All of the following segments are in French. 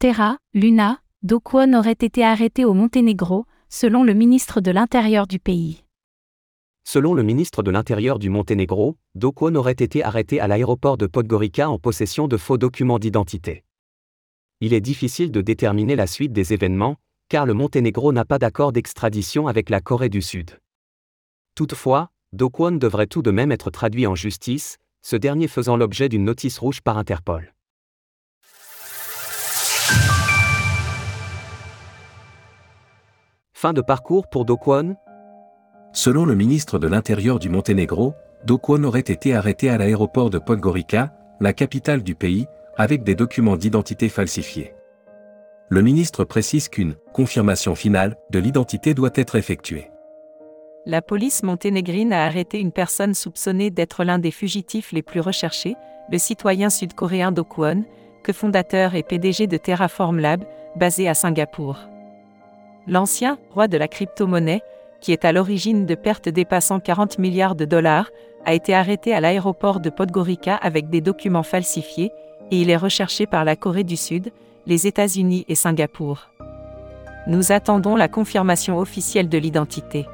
Terra, Luna, Do Kwon auraient été arrêtés au Monténégro, selon le ministre de l'Intérieur du pays. Selon le ministre de l'Intérieur du Monténégro, Do Kwon aurait été arrêté à l'aéroport de Podgorica en possession de faux documents d'identité. Il est difficile de déterminer la suite des événements, car le Monténégro n'a pas d'accord d'extradition avec la Corée du Sud. Toutefois, Do Kwon devrait tout de même être traduit en justice, ce dernier faisant l'objet d'une notice rouge par Interpol. Fin de parcours pour Do Kwon Selon le ministre de l'Intérieur du Monténégro, Do Kwon aurait été arrêté à l'aéroport de Podgorica, la capitale du pays, avec des documents d'identité falsifiés. Le ministre précise qu'une confirmation finale de l'identité doit être effectuée. La police monténégrine a arrêté une personne soupçonnée d'être l'un des fugitifs les plus recherchés, le citoyen sud-coréen Do Kwon, que fondateur et PDG de Terraform Lab, basé à Singapour. L'ancien roi de la crypto-monnaie, qui est à l'origine de pertes dépassant 40 milliards de dollars, a été arrêté à l'aéroport de Podgorica avec des documents falsifiés, et il est recherché par la Corée du Sud, les États-Unis et Singapour. Nous attendons la confirmation officielle de l'identité.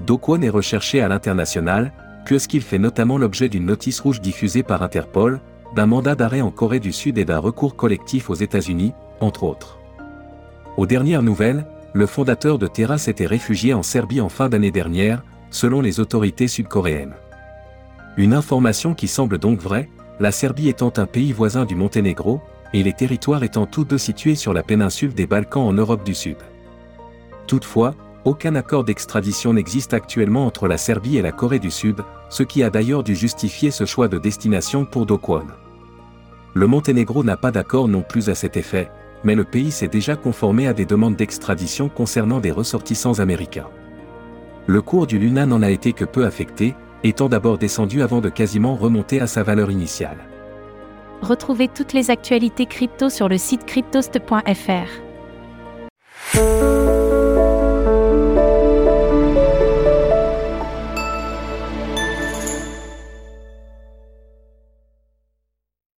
Do Kwon est recherché à l'international, puisqu'il fait notamment l'objet d'une notice rouge diffusée par Interpol, d'un mandat d'arrêt en Corée du Sud et d'un recours collectif aux États-Unis, entre autres. Aux dernières nouvelles, le fondateur de Terra s'était réfugié en Serbie en fin d'année dernière, selon les autorités sud-coréennes. Une information qui semble donc vraie, la Serbie étant un pays voisin du Monténégro, et les territoires étant tous deux situés sur la péninsule des Balkans en Europe du Sud. Toutefois, aucun accord d'extradition n'existe actuellement entre la Serbie et la Corée du Sud, ce qui a d'ailleurs dû justifier ce choix de destination pour Do Kwon. Le Monténégro n'a pas d'accord non plus à cet effet, mais le pays s'est déjà conformé à des demandes d'extradition concernant des ressortissants américains. Le cours du Luna n'en a été que peu affecté, étant d'abord descendu avant de quasiment remonter à sa valeur initiale. Retrouvez toutes les actualités crypto sur le site cryptost.fr.